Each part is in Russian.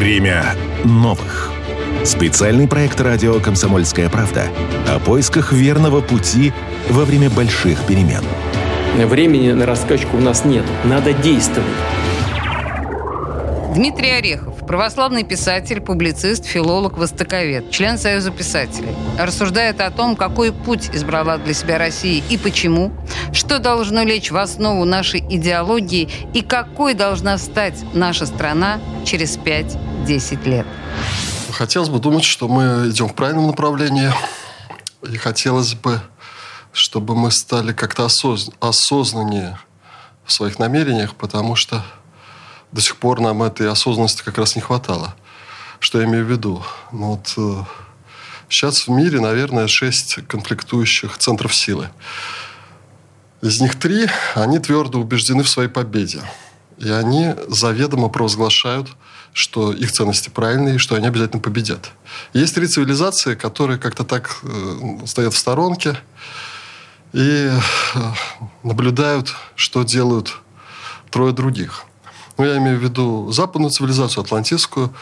Время новых. Специальный проект радио «Комсомольская правда» о поисках верного пути во время больших перемен. Времени на раскачку у нас нет. Надо действовать. Дмитрий Орехов, православный писатель, публицист, филолог, востоковед, член Союза писателей, рассуждает о том, какой путь избрала для себя Россия и почему, что должно лечь в основу нашей идеологии и какой должна стать наша страна через 5-10 лет. Хотелось бы думать, что мы идем в правильном направлении. И хотелось бы, чтобы мы стали как-то осоз... осознаннее в своих намерениях, потому что до сих пор нам этой осознанности как раз не хватало. Что я имею в виду? Ну, вот, э, сейчас в мире, наверное, шесть конфликтующих центров силы. Из них три, они твердо убеждены в своей победе. И они заведомо провозглашают, что их ценности правильные, что они обязательно победят. Есть три цивилизации, которые как-то так э, стоят в сторонке и э, наблюдают, что делают трое других – ну, я имею в виду западную цивилизацию, атлантическую,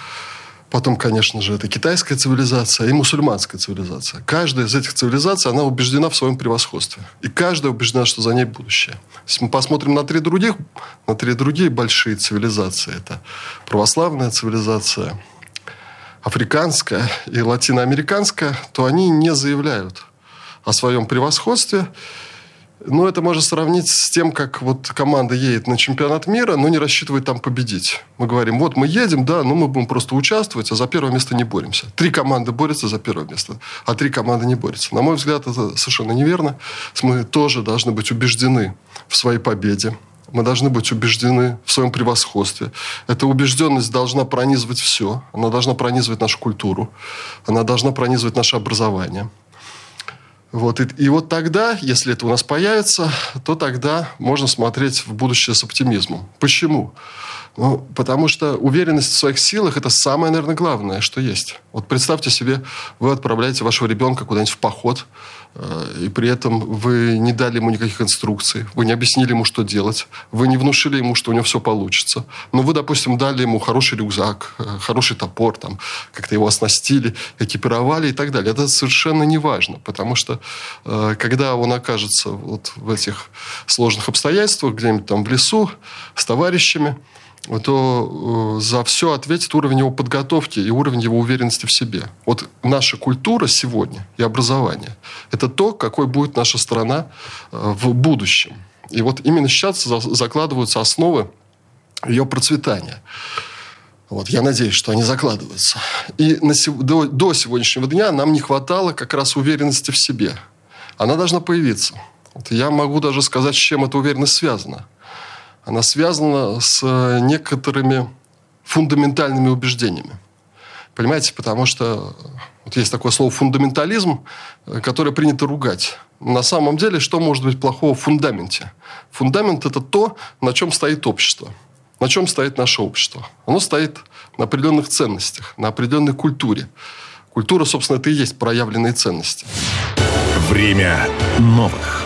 Потом, конечно же, это китайская цивилизация и мусульманская цивилизация. Каждая из этих цивилизаций, она убеждена в своем превосходстве. И каждая убеждена, что за ней будущее. Если мы посмотрим на три других, на три другие большие цивилизации, это православная цивилизация, африканская и латиноамериканская, то они не заявляют о своем превосходстве ну, это можно сравнить с тем, как вот команда едет на чемпионат мира, но не рассчитывает там победить. Мы говорим, вот мы едем, да, но мы будем просто участвовать, а за первое место не боремся. Три команды борются за первое место, а три команды не борются. На мой взгляд, это совершенно неверно. Мы тоже должны быть убеждены в своей победе. Мы должны быть убеждены в своем превосходстве. Эта убежденность должна пронизывать все. Она должна пронизывать нашу культуру. Она должна пронизывать наше образование. Вот, и, и вот тогда, если это у нас появится, то тогда можно смотреть в будущее с оптимизмом. Почему? Ну, потому что уверенность в своих силах – это самое, наверное, главное, что есть. Вот представьте себе, вы отправляете вашего ребенка куда-нибудь в поход – и при этом вы не дали ему никаких инструкций, вы не объяснили ему, что делать, вы не внушили ему, что у него все получится. Но вы, допустим, дали ему хороший рюкзак, э, хороший топор, там, как-то его оснастили, экипировали и так далее. Это совершенно не важно, потому что э, когда он окажется вот в этих сложных обстоятельствах, где-нибудь там в лесу с товарищами, то э, за все ответит уровень его подготовки и уровень его уверенности в себе. Вот наша культура сегодня и образование – это то, какой будет наша страна э, в будущем. И вот именно сейчас закладываются основы ее процветания. Вот, я надеюсь, что они закладываются. И на, до, до сегодняшнего дня нам не хватало как раз уверенности в себе. Она должна появиться. Вот я могу даже сказать, с чем эта уверенность связана – она связана с э, некоторыми фундаментальными убеждениями. Понимаете, потому что вот есть такое слово фундаментализм, э, которое принято ругать. На самом деле, что может быть плохого в фундаменте? Фундамент – это то, на чем стоит общество. На чем стоит наше общество? Оно стоит на определенных ценностях, на определенной культуре. Культура, собственно, это и есть проявленные ценности. Время новых.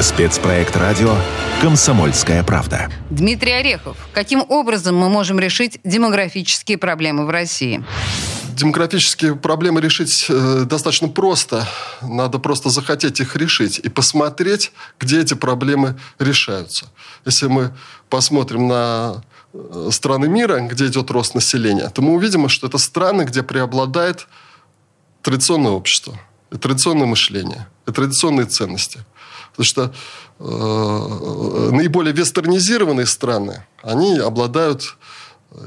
Спецпроект радио «Комсомольская правда». Дмитрий Орехов. Каким образом мы можем решить демографические проблемы в России? демографические проблемы решить э, достаточно просто. Надо просто захотеть их решить и посмотреть, где эти проблемы решаются. Если мы посмотрим на э, страны мира, где идет рост населения, то мы увидим, что это страны, где преобладает традиционное общество, и традиционное мышление, и традиционные ценности. Потому что э, наиболее вестернизированные страны, они обладают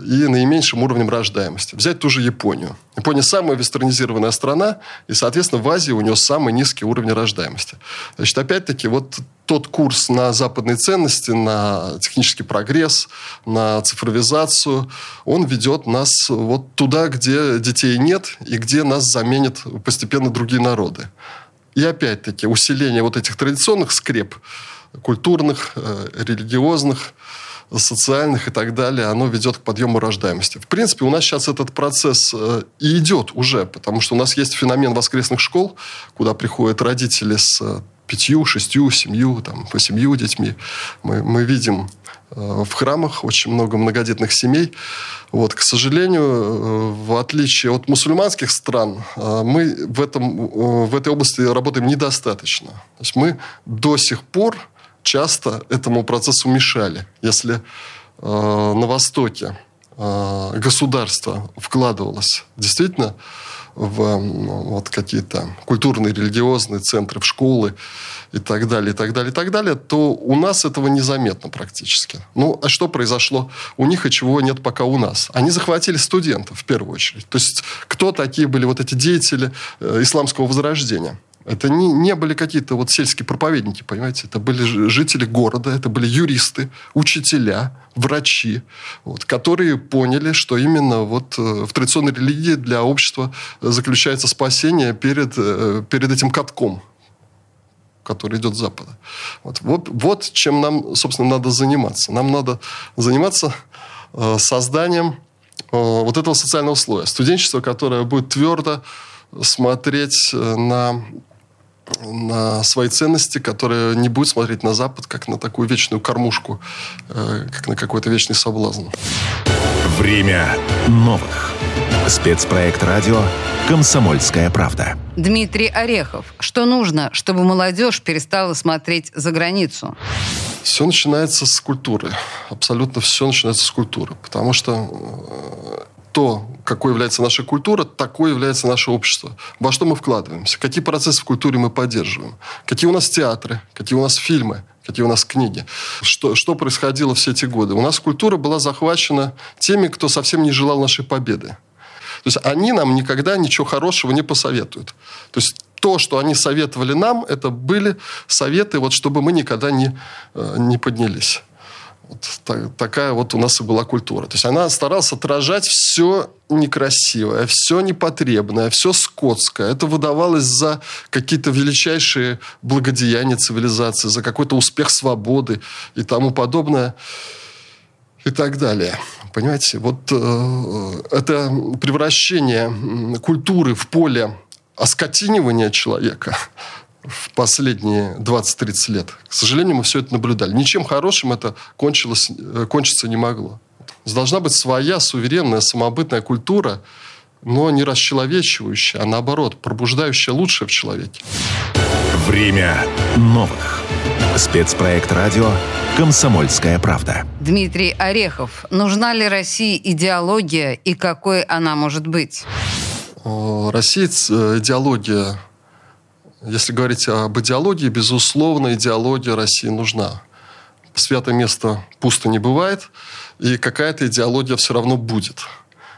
и наименьшим уровнем рождаемости. Взять ту же Японию. Япония самая вестернизированная страна, и, соответственно, в Азии у нее самый низкий уровень рождаемости. Значит, опять-таки, вот тот курс на западные ценности, на технический прогресс, на цифровизацию, он ведет нас вот туда, где детей нет, и где нас заменят постепенно другие народы. И опять-таки усиление вот этих традиционных скреп, культурных, э, религиозных, социальных и так далее, оно ведет к подъему рождаемости. В принципе, у нас сейчас этот процесс э, и идет уже, потому что у нас есть феномен воскресных школ, куда приходят родители с пятью, шестью, семью, там, по семью детьми. Мы, мы видим э, в храмах очень много многодетных семей. Вот, к сожалению, э, в отличие от мусульманских стран, э, мы в, этом, в этой области работаем недостаточно. То есть мы до сих пор часто этому процессу мешали. Если на Востоке государство вкладывалось действительно в вот какие-то культурные, религиозные центры, в школы и так далее, и так далее, и так далее, то у нас этого незаметно практически. Ну, а что произошло у них и чего нет пока у нас? Они захватили студентов в первую очередь. То есть кто такие были вот эти деятели э, исламского возрождения? Это не, не были какие-то вот сельские проповедники, понимаете? Это были жители города, это были юристы, учителя, врачи, вот, которые поняли, что именно вот э, в традиционной религии для общества заключается спасение перед, э, перед этим катком, который идет с Запада. Вот, вот, вот чем нам, собственно, надо заниматься. Нам надо заниматься э, созданием вот этого социального слоя. Студенчество, которое будет твердо смотреть на на свои ценности, которые не будет смотреть на Запад как на такую вечную кормушку, э, как на какой-то вечный соблазн. Время новых. Спецпроект радио «Комсомольская правда». Дмитрий Орехов. Что нужно, чтобы молодежь перестала смотреть за границу? Все начинается с культуры. Абсолютно все начинается с культуры. Потому что э, то, какой является наша культура, такое является наше общество. Во что мы вкладываемся, какие процессы в культуре мы поддерживаем, какие у нас театры, какие у нас фильмы, какие у нас книги, что, что происходило все эти годы. У нас культура была захвачена теми, кто совсем не желал нашей победы. То есть они нам никогда ничего хорошего не посоветуют. То есть то, что они советовали нам, это были советы, вот, чтобы мы никогда не, э, не поднялись. Вот так, такая вот у нас и была культура. То есть она старалась отражать все некрасивое, все непотребное, все скотское. Это выдавалось за какие-то величайшие благодеяния цивилизации, за какой-то успех свободы и тому подобное и так далее. Понимаете, вот э, это превращение культуры в поле оскотинивания человека, в последние 20-30 лет. К сожалению, мы все это наблюдали. Ничем хорошим это кончилось, э, кончиться не могло. Должна быть своя суверенная самобытная культура, но не расчеловечивающая, а наоборот, пробуждающая лучшее в человеке. Время новых. Спецпроект радио «Комсомольская правда». Дмитрий Орехов. Нужна ли России идеология и какой она может быть? Россия э, идеология если говорить об идеологии, безусловно, идеология России нужна. Святое место пусто не бывает, и какая-то идеология все равно будет.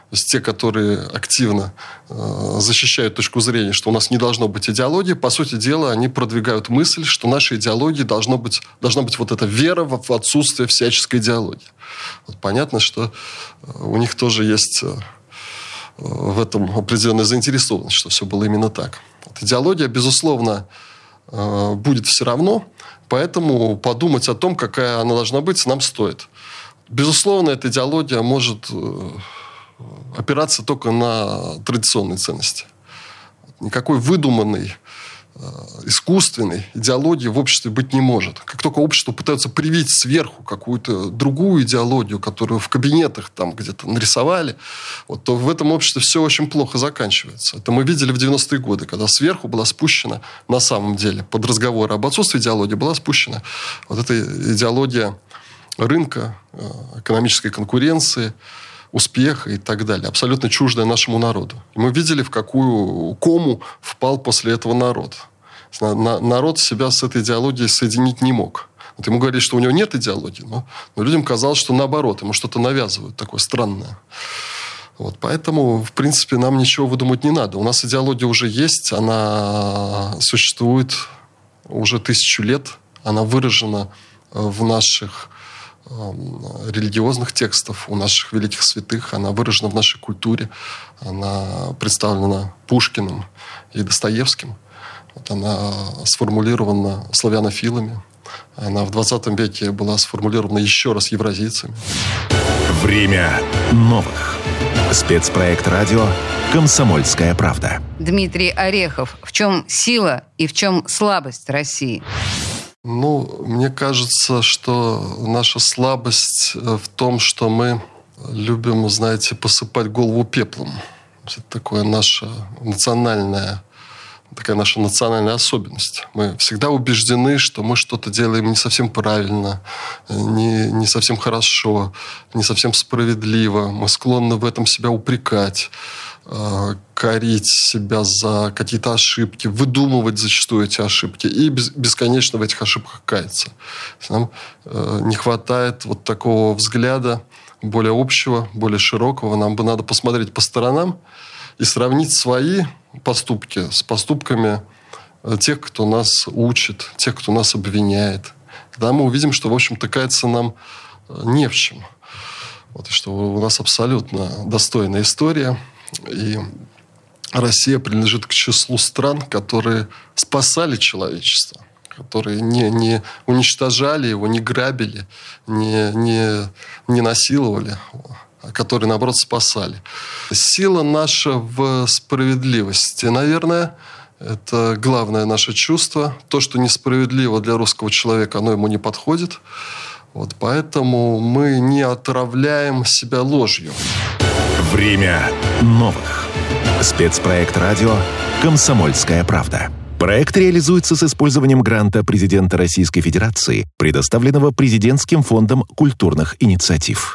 То есть те, которые активно э, защищают точку зрения, что у нас не должно быть идеологии, по сути дела, они продвигают мысль, что нашей идеологии должно быть, должна быть вот эта вера в отсутствие всяческой идеологии. Вот понятно, что э, у них тоже есть э, в этом определенная заинтересованность, что все было именно так. Вот идеология, безусловно, э, будет все равно, поэтому подумать о том, какая она должна быть, нам стоит. Безусловно, эта идеология может э, опираться только на традиционные ценности. Никакой выдуманный Э, искусственной идеологии в обществе быть не может. Как только общество пытается привить сверху какую-то другую идеологию, которую в кабинетах там где-то нарисовали, вот, то в этом обществе все очень плохо заканчивается. Это мы видели в 90-е годы, когда сверху была спущена на самом деле под разговор об отсутствии идеологии была спущена вот эта идеология рынка, э, экономической конкуренции, успеха и так далее, абсолютно чуждая нашему народу. И мы видели, в какую кому впал после этого народ. Народ себя с этой идеологией соединить не мог. Вот ему говорили, что у него нет идеологии, но, но людям казалось, что наоборот, ему что-то навязывают такое странное. Вот, поэтому, в принципе, нам ничего выдумать не надо. У нас идеология уже есть, она существует уже тысячу лет, она выражена в наших религиозных текстов у наших великих святых. Она выражена в нашей культуре. Она представлена Пушкиным и Достоевским. Вот она сформулирована славянофилами. Она в 20 веке была сформулирована еще раз евразийцами. Время новых. Спецпроект радио «Комсомольская правда». Дмитрий Орехов. В чем сила и в чем слабость России? Ну, мне кажется, что наша слабость э, в том, что мы любим, знаете, посыпать голову пеплом. Это такое наше национальное такая наша национальная особенность. Мы всегда убеждены, что мы что-то делаем не совсем правильно, не, не совсем хорошо, не совсем справедливо. Мы склонны в этом себя упрекать, э, корить себя за какие-то ошибки, выдумывать зачастую эти ошибки и бесконечно в этих ошибках каяться. Нам э, не хватает вот такого взгляда более общего, более широкого. Нам бы надо посмотреть по сторонам и сравнить свои поступки с поступками э, тех, кто нас учит, тех, кто нас обвиняет. Тогда мы увидим, что, в общем-то, каяться нам э, не в чем. Вот, и что у нас абсолютно достойная история. И Россия принадлежит к числу стран, которые спасали человечество которые не, не уничтожали его, не грабили, не, не, не насиловали которые, наоборот, спасали. Сила наша в справедливости. Наверное, это главное наше чувство. То, что несправедливо для русского человека, оно ему не подходит. Вот поэтому мы не отравляем себя ложью. Время новых. Спецпроект радио «Комсомольская правда». Проект реализуется с использованием гранта президента Российской Федерации, предоставленного Президентским фондом культурных инициатив.